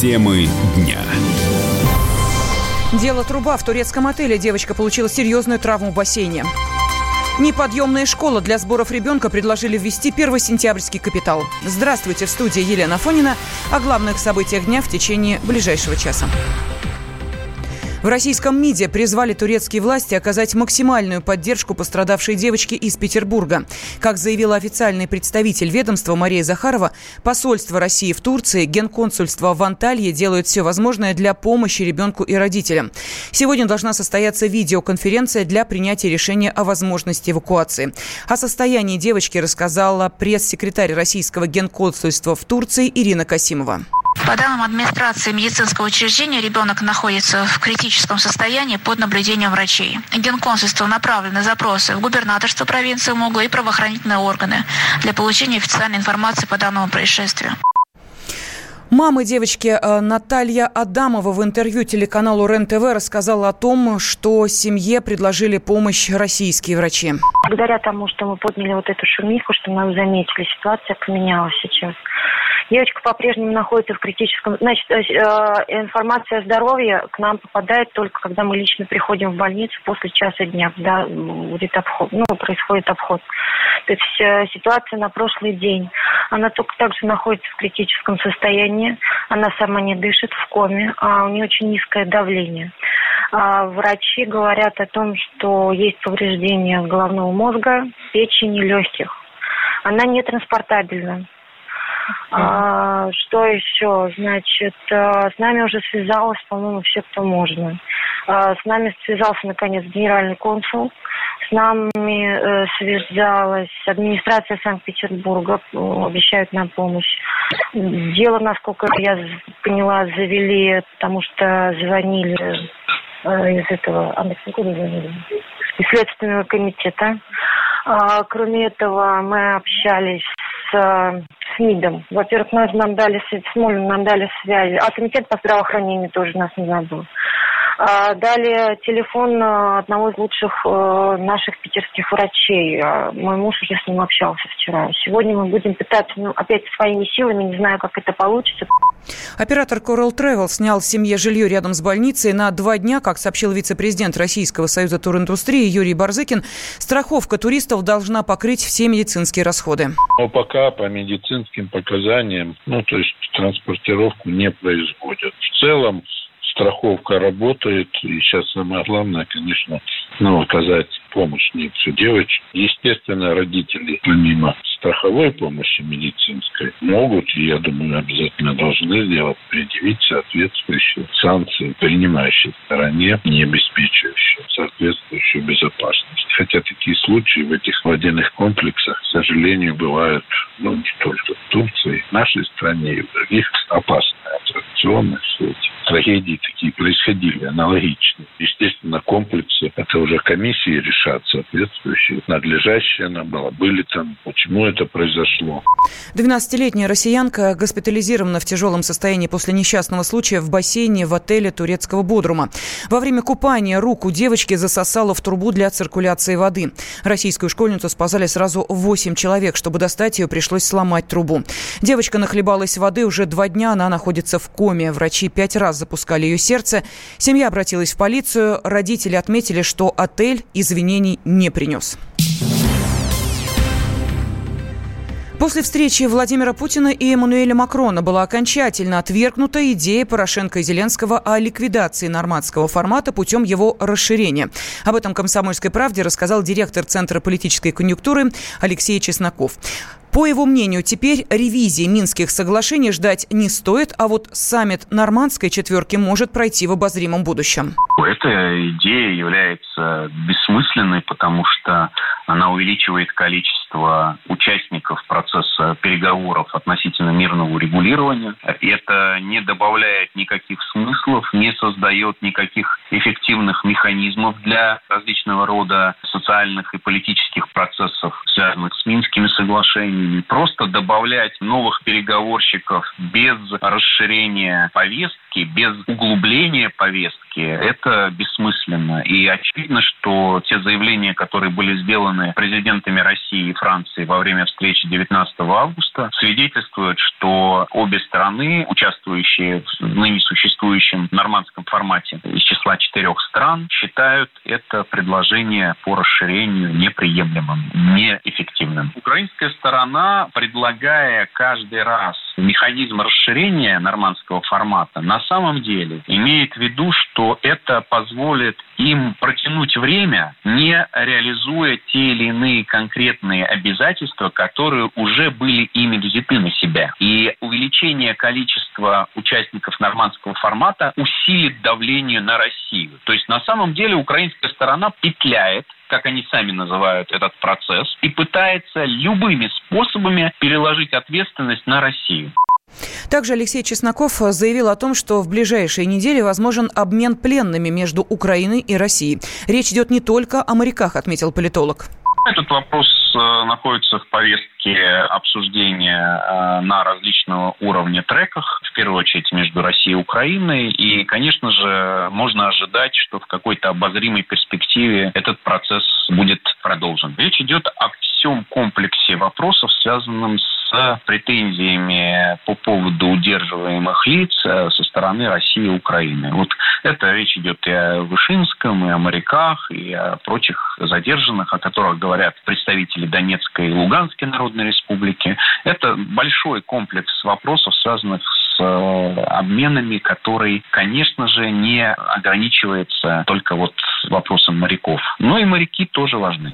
Темы дня. Дело труба в турецком отеле. Девочка получила серьезную травму в бассейне. Неподъемная школа для сборов ребенка предложили ввести первый сентябрьский капитал. Здравствуйте, в студии Елена Фонина о главных событиях дня в течение ближайшего часа. В российском МИДе призвали турецкие власти оказать максимальную поддержку пострадавшей девочке из Петербурга. Как заявила официальный представитель ведомства Мария Захарова, посольство России в Турции, генконсульство в Анталье делают все возможное для помощи ребенку и родителям. Сегодня должна состояться видеоконференция для принятия решения о возможности эвакуации. О состоянии девочки рассказала пресс-секретарь российского генконсульства в Турции Ирина Касимова. По данным администрации медицинского учреждения, ребенок находится в критическом состоянии под наблюдением врачей. Генконсульство направлены запросы в губернаторство провинции Мугла и правоохранительные органы для получения официальной информации по данному происшествию. Мама девочки э, Наталья Адамова в интервью телеканалу РЕН-ТВ рассказала о том, что семье предложили помощь российские врачи. Благодаря тому, что мы подняли вот эту шумиху, что нас заметили, ситуация поменялась сейчас. Девочка по-прежнему находится в критическом... Значит, э, э, информация о здоровье к нам попадает только, когда мы лично приходим в больницу после часа дня, когда будет обход, ну, происходит обход. То есть э, ситуация на прошлый день. Она только также находится в критическом состоянии. Она сама не дышит, в коме, а у нее очень низкое давление. А врачи говорят о том, что есть повреждения головного мозга, печени, легких. Она не транспортабельна. А, что еще? Значит, э, с нами уже связалась, по-моему, все, кто можно. А, с нами связался, наконец, генеральный консул. С нами э, связалась администрация Санкт-Петербурга, обещают нам помощь. Дело, насколько я поняла, завели, потому что звонили э, из этого, а? Из Следственного комитета. А, кроме этого, мы общались с, с МИДом. Во-первых, нас нам дали, с Смолиным нам дали связи, а комитет по здравоохранению тоже нас не забыл. А, далее телефон э, одного из лучших э, наших питерских врачей. А, мой муж уже с ним общался вчера. Сегодня мы будем пытаться ну, опять своими силами, не знаю, как это получится. Оператор Coral Travel снял семье жилье рядом с больницей на два дня, как сообщил вице-президент Российского союза туриндустрии Юрий Барзыкин. Страховка туристов должна покрыть все медицинские расходы. Но пока по медицинским показаниям, ну, то есть транспортировку не производят. В целом страховка работает, и сейчас самое главное, конечно, ну, оказать помощь Ниццу девочек. Естественно, родители, помимо страховой помощи медицинской, могут, я думаю, обязательно должны сделать, предъявить соответствующие санкции принимающей стороне, не обеспечивающие соответствующую безопасность. Хотя такие случаи в этих водяных комплексах, к сожалению, бывают ну, не только в Турции, в нашей стране и в других опасные аттракционы, все эти трагедии такие происходили, аналогичные. Естественно, комплексы, это уже комиссии решат соответствующие, надлежащие она была, были там, почему это произошло. 12-летняя россиянка госпитализирована в тяжелом состоянии после несчастного случая в бассейне в отеле турецкого Бодрума. Во время купания руку девочки засосало в трубу для циркуляции воды. Российскую школьницу спасали сразу 8 человек. Чтобы достать ее, пришлось сломать трубу. Девочка нахлебалась воды уже два дня, она находится в коме. Врачи пять раз запускали ее сердце. Семья обратилась в полицию. Родители отметили, что отель извинений не принес. После встречи Владимира Путина и Эммануэля Макрона была окончательно отвергнута идея Порошенко и Зеленского о ликвидации нормандского формата путем его расширения. Об этом «Комсомольской правде» рассказал директор Центра политической конъюнктуры Алексей Чесноков. По его мнению, теперь ревизии Минских соглашений ждать не стоит, а вот саммит нормандской четверки может пройти в обозримом будущем. Эта идея является бессмысленной, потому что она увеличивает количество участников процесса переговоров относительно мирного урегулирования. Это не добавляет никаких смыслов, не создает никаких эффективных механизмов для различного рода социальных и политических процессов, связанных с Минскими соглашениями. Просто добавлять новых переговорщиков без расширения повестки, без углубления повестки, это бессмысленно. И очевидно, что те заявления, которые были сделаны президентами России и Франции во время встречи 19 августа, Петренко свидетельствует, что обе страны, участвующие в ныне существующем нормандском формате из числа четырех стран, считают это предложение по расширению неприемлемым, неэффективным. Украинская сторона, предлагая каждый раз механизм расширения нормандского формата, на самом деле имеет в виду, что это позволит им протянуть время, не реализуя те или иные конкретные обязательства, которые уже были ими взяты на себя. И увеличение количества участников нормандского формата усилит давление на Россию. То есть на самом деле украинская сторона петляет как они сами называют этот процесс, и пытается любыми способами переложить ответственность на Россию. Также Алексей Чесноков заявил о том, что в ближайшие недели возможен обмен пленными между Украиной и Россией. Речь идет не только о моряках, отметил политолог. Этот вопрос э, находится в повестке обсуждения э, на различного уровня треках, в первую очередь между Россией и Украиной. И, конечно же, можно ожидать, что в какой-то обозримой перспективе этот процесс будет продолжен. Речь идет о всем комплексе вопросов, связанном с претензиями по поводу удерживаемых лиц э, со стороны России и Украины. Вот это речь идет и о Вышинском, и о моряках, и о прочих задержанных, о которых говорят представители Донецкой и Луганской Народной Республики. Это большой комплекс вопросов, связанных с э, обменами, который, конечно же, не ограничивается только вот вопросом моряков. Но и моряки тоже важны.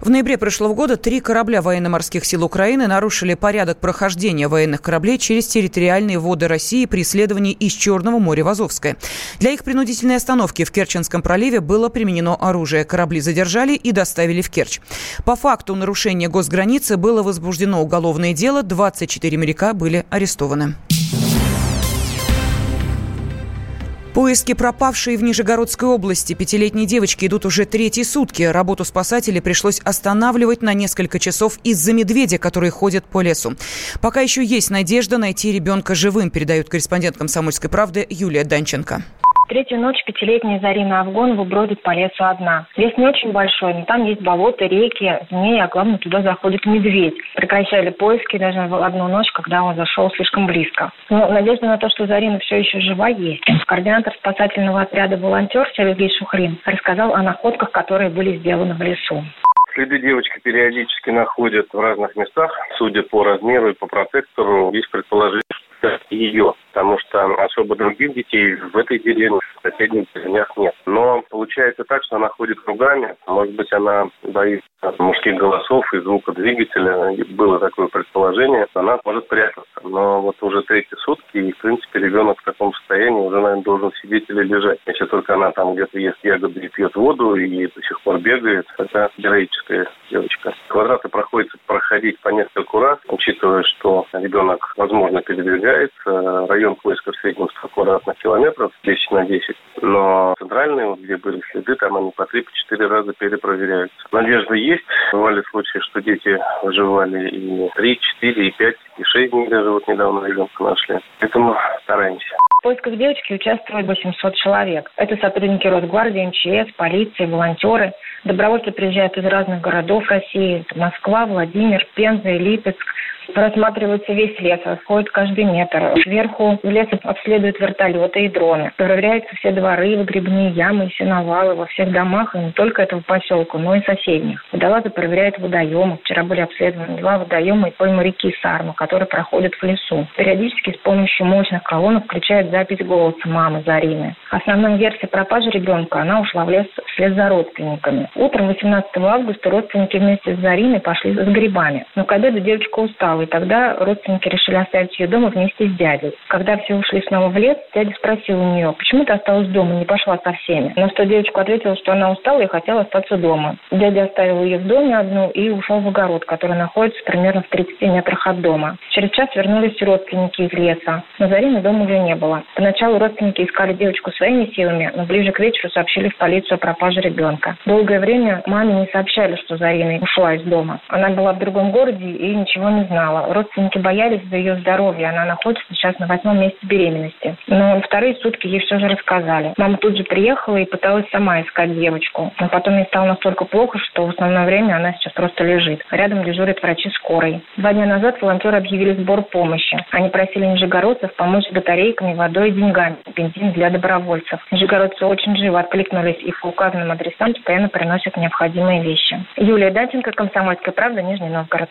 В ноябре прошлого года три корабля военно-морских сил Украины нарушили порядок прохождения военных кораблей через территориальные воды России при исследовании из Черного моря в Азовское. Для их принудительной остановки в Керченском проливе было применено оружие. Корабли задержали и доставили в Керчь. По факту нарушения госграницы было возбуждено уголовное дело, 24 моряка были арестованы. Поиски пропавшей в Нижегородской области пятилетней девочки идут уже третьи сутки. Работу спасателей пришлось останавливать на несколько часов из-за медведя, который ходит по лесу. Пока еще есть надежда найти ребенка живым, передает корреспондент «Комсомольской правды» Юлия Данченко. Третью ночь пятилетняя Зарина Афгонова бродит по лесу одна. Лес не очень большой, но там есть болота, реки, змеи, а главное, туда заходит медведь. Прекращали поиски даже в одну ночь, когда он зашел слишком близко. Но надежда на то, что Зарина все еще жива, есть. Координатор спасательного отряда «Волонтер» Сергей Шухрин рассказал о находках, которые были сделаны в лесу. Следы девочки периодически находят в разных местах. Судя по размеру и по протектору, есть предположение, что ее потому что особо других детей в этой деревне, в соседних деревнях нет. Но получается так, что она ходит кругами. Может быть, она боится мужских голосов и звука двигателя. Было такое предположение. Она может прятаться. Но вот уже третьи сутки, и, в принципе, ребенок в таком состоянии уже, наверное, должен сидеть или лежать. Если только она там где-то ест ягоды и пьет воду, и до сих пор бегает, это героическая девочка. Квадраты проходится проходить по нескольку раз, учитывая, что ребенок, возможно, передвигается. Район поиска в среднем 100 квадратных километров, 10 на 10. Но центральные, вот, где были следы, там они по 3-4 раза перепроверяются. Надежда есть. Бывали случаи, что дети выживали и 3, 4, и 5, и 6 дней даже вот недавно ребенка нашли. Поэтому стараемся. В поисках девочки участвует 800 человек. Это сотрудники Росгвардии, МЧС, полиции, волонтеры. Добровольцы приезжают из разных городов России. Москва, Владимир, Пенза Липецк. Просматривается весь лес, расходит каждый метр. Сверху лес обследуют вертолеты и дроны. Проверяются все дворы, выгребные ямы, сеновалы во всех домах, и не только этого поселка, но и соседних. Водолазы проверяют водоемы. Вчера были обследованы два водоема и пойма реки Сарма, которые проходят в лесу. Периодически с помощью мощных колонок включают запись голоса мамы Зарины. Основная версия пропажи ребенка, она ушла в лес вслед за родственниками. Утром 18 августа родственники вместе с Зариной пошли с грибами. Но к обеду девочка устала, и тогда родственники решили оставить ее дома вместе с дядей. Когда все ушли снова в лес, дядя спросил у нее, почему ты осталась дома, не пошла со всеми. На что девочка ответила, что она устала и хотела остаться дома. Дядя оставил ее в доме одну и ушел в огород, который находится примерно в 30 метрах от дома. Через час вернулись родственники из леса. Но Зарины дома уже не было. Поначалу родственники искали девочку своими силами, но ближе к вечеру сообщили в полицию о пропаже ребенка. Долгое время маме не сообщали, что Зарина ушла из дома. Она была в другом городе и ничего не знала знала. Родственники боялись за ее здоровье. Она находится сейчас на восьмом месяце беременности. Но вторые сутки ей все же рассказали. Мама тут же приехала и пыталась сама искать девочку. Но потом ей стало настолько плохо, что в основное время она сейчас просто лежит. Рядом дежурят врачи скорой. Два дня назад волонтеры объявили сбор помощи. Они просили нижегородцев помочь батарейками, водой и деньгами. Бензин для добровольцев. Нижегородцы очень живо откликнулись и по указанным адресам постоянно приносят необходимые вещи. Юлия Даченко, Комсомольская правда, Нижний Новгород.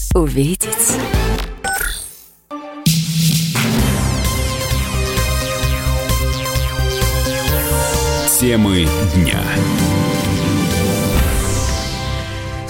увидеть. Темы дня.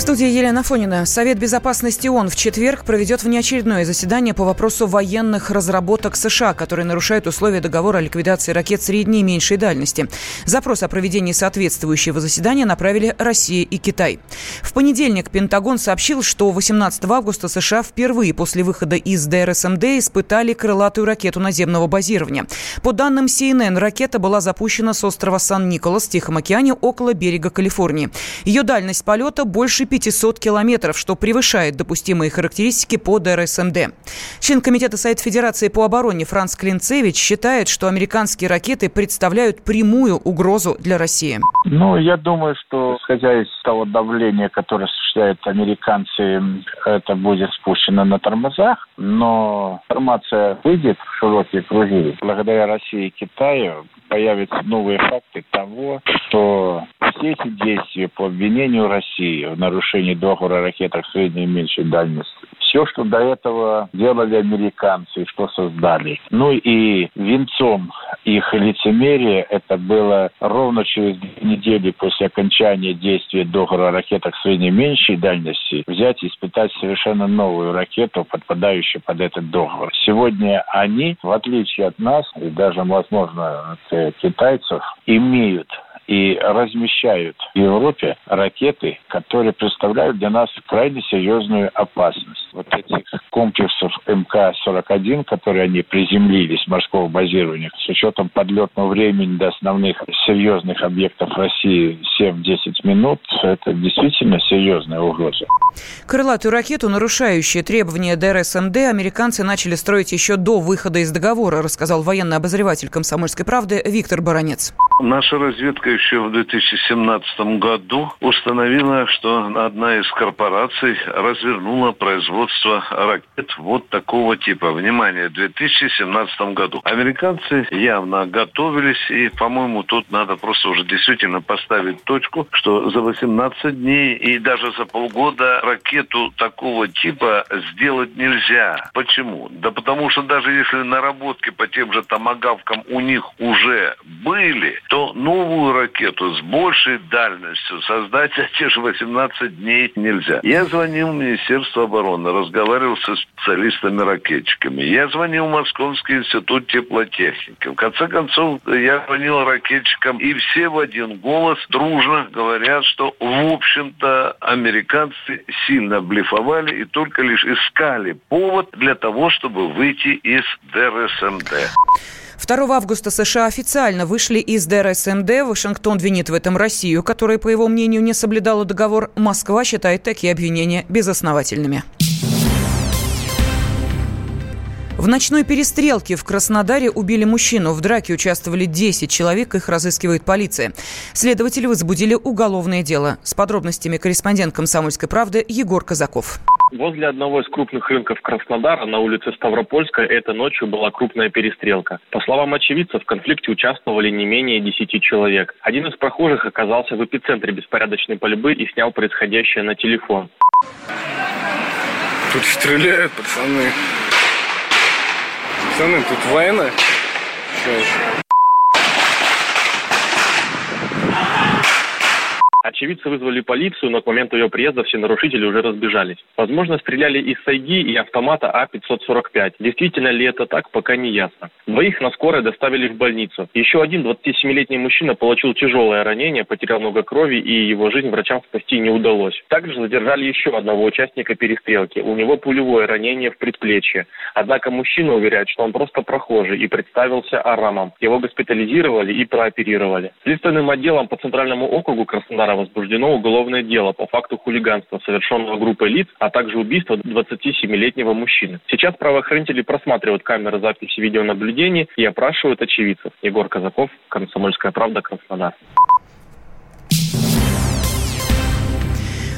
В студии Елена Фонина. Совет безопасности ООН в четверг проведет внеочередное заседание по вопросу военных разработок США, которые нарушают условия договора о ликвидации ракет средней и меньшей дальности. Запрос о проведении соответствующего заседания направили Россия и Китай. В понедельник Пентагон сообщил, что 18 августа США впервые после выхода из ДРСМД испытали крылатую ракету наземного базирования. По данным CNN, ракета была запущена с острова Сан-Николас в Тихом океане около берега Калифорнии. Ее дальность полета больше 500 километров, что превышает допустимые характеристики по ДРСМД. Член Комитета Совет Федерации по обороне Франц Клинцевич считает, что американские ракеты представляют прямую угрозу для России. Ну, я думаю, что, исходя из того давления, которое осуществляют американцы, это будет спущено на тормозах, но информация выйдет в широкие круги. Благодаря России и Китаю появятся новые факты того, что все эти действия по обвинению России в нарушении договора о ракетах средней и меньшей дальности, все, что до этого делали американцы, что создали. Ну и венцом их лицемерия это было ровно через две недели после окончания действия договора о ракетах средней меньшей дальности взять и испытать совершенно новую ракету, подпадающую под этот договор. Сегодня они, в отличие от нас, и даже, возможно, от э, китайцев, имеют и размещают в Европе ракеты, которые представляют для нас крайне серьезную опасность. Вот этих комплексов МК-41, которые они приземлились, морского базирования, с учетом подлетного времени до основных серьезных объектов России 7-10 минут, это действительно серьезная угроза. Крылатую ракету, нарушающую требования ДРСМД, американцы начали строить еще до выхода из договора, рассказал военный обозреватель «Комсомольской правды» Виктор Баранец. Наша разведка еще в 2017 году установила, что одна из корпораций развернула производство ракет вот такого типа. Внимание, в 2017 году. Американцы явно готовились, и, по-моему, тут надо просто уже действительно поставить точку, что за 18 дней и даже за полгода ракету такого типа сделать нельзя. Почему? Да потому что даже если наработки по тем же томагавкам у них уже были, то новую ракету с большей дальностью создать за те же 18 дней нельзя. Я звонил в Министерство обороны, разговаривал со специалистами-ракетчиками. Я звонил в Московский институт теплотехники. В конце концов, я звонил ракетчикам, и все в один голос дружно говорят, что, в общем-то, американцы сильно блефовали и только лишь искали повод для того, чтобы выйти из ДРСМД. 2 августа США официально вышли из ДРСМД. Вашингтон винит в этом Россию, которая, по его мнению, не соблюдала договор. Москва считает такие обвинения безосновательными. В ночной перестрелке в Краснодаре убили мужчину. В драке участвовали 10 человек, их разыскивает полиция. Следователи возбудили уголовное дело. С подробностями корреспондент «Комсомольской правды» Егор Казаков. Возле одного из крупных рынков Краснодара на улице Ставропольская этой ночью была крупная перестрелка. По словам очевидцев, в конфликте участвовали не менее 10 человек. Один из прохожих оказался в эпицентре беспорядочной пальбы и снял происходящее на телефон. Тут стреляют, пацаны. Пацаны, тут война. Что Очевидцы вызвали полицию, но к моменту ее приезда все нарушители уже разбежались. Возможно, стреляли из сайги и автомата А-545. Действительно ли это так, пока не ясно. Двоих на скорой доставили в больницу. Еще один 27-летний мужчина получил тяжелое ранение, потерял много крови, и его жизнь врачам спасти не удалось. Также задержали еще одного участника перестрелки. У него пулевое ранение в предплечье. Однако мужчина уверяет, что он просто прохожий и представился Арамом. Его госпитализировали и прооперировали. Следственным отделом по Центральному округу Краснодара возбуждено уголовное дело по факту хулиганства, совершенного группой лиц, а также убийства 27-летнего мужчины. Сейчас правоохранители просматривают камеры записи видеонаблюдения и опрашивают очевидцев. Егор Казаков, Комсомольская правда, Краснодар.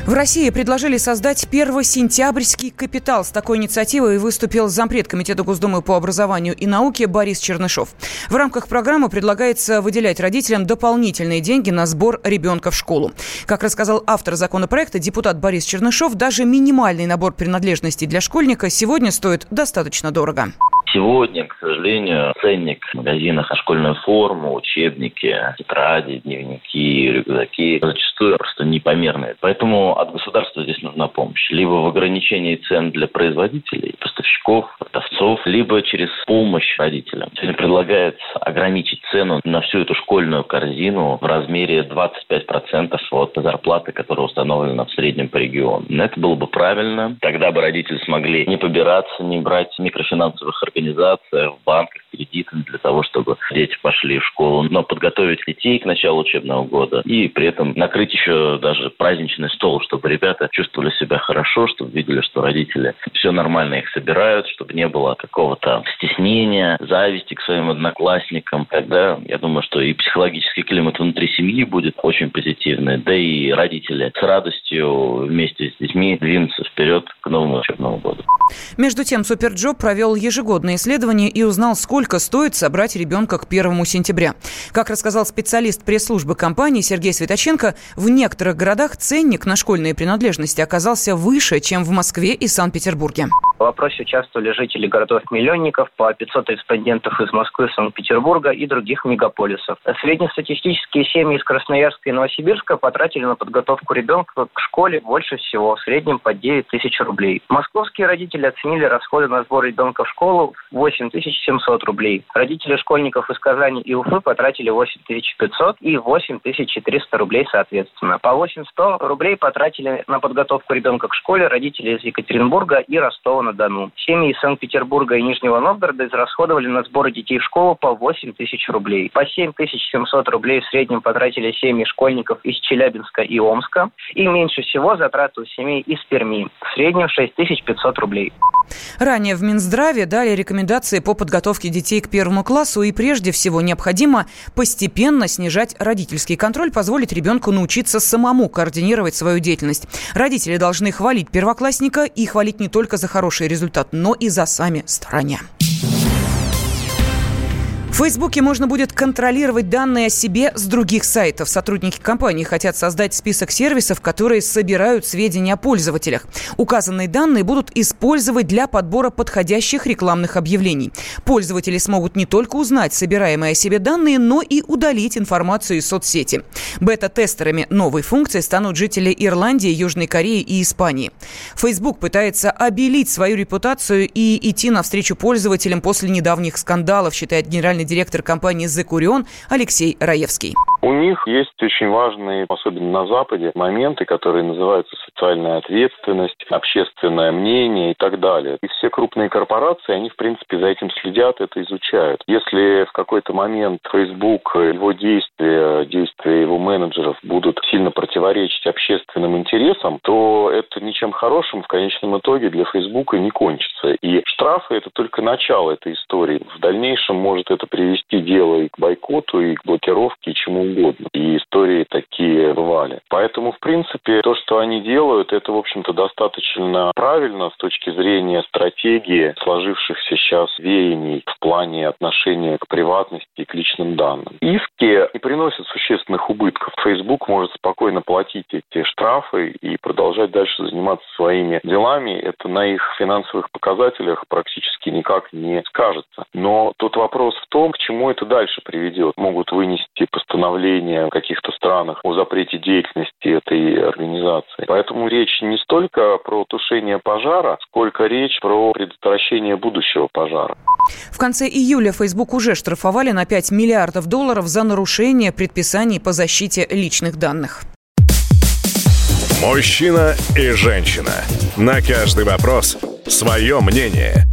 В России предложили создать первосентябрьский капитал. С такой инициативой выступил зампред Комитета Госдумы по образованию и науке Борис Чернышов. В рамках программы предлагается выделять родителям дополнительные деньги на сбор ребенка в школу. Как рассказал автор законопроекта, депутат Борис Чернышов, даже минимальный набор принадлежностей для школьника сегодня стоит достаточно дорого. Сегодня, к сожалению, ценник в магазинах на школьную форму, учебники, тетради, дневники, рюкзаки зачастую просто непомерные. Поэтому от государства здесь нужна помощь. Либо в ограничении цен для производителей, поставщиков, продавцов, либо через помощь родителям. Сегодня предлагается ограничить цену на всю эту школьную корзину в размере 25% от зарплаты, которая установлена в среднем по региону. Это было бы правильно. Тогда бы родители смогли не побираться, не брать микрофинансовых организация в банках кредитами для того, чтобы дети пошли в школу, но подготовить детей к началу учебного года и при этом накрыть еще даже праздничный стол, чтобы ребята чувствовали себя хорошо, чтобы видели, что родители все нормально их собирают, чтобы не было какого-то стеснения, зависти к своим одноклассникам. Тогда я думаю, что и психологический климат внутри семьи будет очень позитивный, да и родители с радостью вместе с детьми двинутся вперед к новому учебному году. Между тем, SuperJob провел ежегодное исследование и узнал, сколько стоит собрать ребенка к 1 сентября. Как рассказал специалист пресс-службы компании Сергей Светоченко, в некоторых городах ценник на школьные принадлежности оказался выше, чем в Москве и Санкт-Петербурге. В опросе участвовали жители городов-миллионников, по 500 респондентов из Москвы, Санкт-Петербурга и других мегаполисов. Среднестатистические семьи из Красноярска и Новосибирска потратили на подготовку ребенка к школе больше всего, в среднем по 9 тысяч рублей. Московские родители оценили расходы на сбор ребенка в школу в 8 700 рублей. Родители школьников из Казани и Уфы потратили 8 500 и 8 400 рублей соответственно. По 800 рублей потратили на подготовку ребенка к школе родители из Екатеринбурга и Ростова-на Дону. Семьи из Санкт-Петербурга и Нижнего Новгорода израсходовали на сборы детей в школу по 8 тысяч рублей. По 7 700 рублей в среднем потратили семьи школьников из Челябинска и Омска. И меньше всего затраты у семей из Перми. В среднем 6 500 рублей. Ранее в Минздраве дали рекомендации по подготовке детей к первому классу и прежде всего необходимо постепенно снижать родительский контроль, позволить ребенку научиться самому координировать свою деятельность. Родители должны хвалить первоклассника и хвалить не только за хороший хороший результат, но и за сами старания. В Фейсбуке можно будет контролировать данные о себе с других сайтов. Сотрудники компании хотят создать список сервисов, которые собирают сведения о пользователях. Указанные данные будут использовать для подбора подходящих рекламных объявлений. Пользователи смогут не только узнать собираемые о себе данные, но и удалить информацию из соцсети. Бета-тестерами новой функции станут жители Ирландии, Южной Кореи и Испании. Facebook пытается обелить свою репутацию и идти навстречу пользователям после недавних скандалов, считает генеральный генеральный директор компании «Зекурион» Алексей Раевский. У них есть очень важные, особенно на Западе, моменты, которые называются социальная ответственность, общественное мнение и так далее. И все крупные корпорации, они, в принципе, за этим следят, это изучают. Если в какой-то момент Facebook, его действия, действия его менеджеров будут сильно противоречить общественным интересам, то это ничем хорошим в конечном итоге для Facebook не кончится. И штрафы – это только начало этой истории. В дальнейшем может это привести дело и к бойкоту, и к блокировке, и чему угодно. И истории такие бывали. Поэтому, в принципе, то, что они делают, это, в общем-то, достаточно правильно с точки зрения стратегии сложившихся сейчас веяний в плане отношения к приватности и к личным данным. Иски не приносят существенных убытков. Facebook может спокойно платить эти штрафы и продолжать дальше заниматься своими делами. Это на их финансовых показателях практически никак не скажется. Но тут вопрос в том, к чему это дальше приведет. Могут вынести постановление постановления в каких-то странах о запрете деятельности этой организации. Поэтому речь не столько про тушение пожара, сколько речь про предотвращение будущего пожара. В конце июля Facebook уже штрафовали на 5 миллиардов долларов за нарушение предписаний по защите личных данных. Мужчина и женщина. На каждый вопрос свое мнение.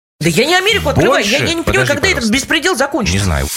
Да я не Америку открываю. Я, я не понимаю, когда этот беспредел закончится. Не знаю.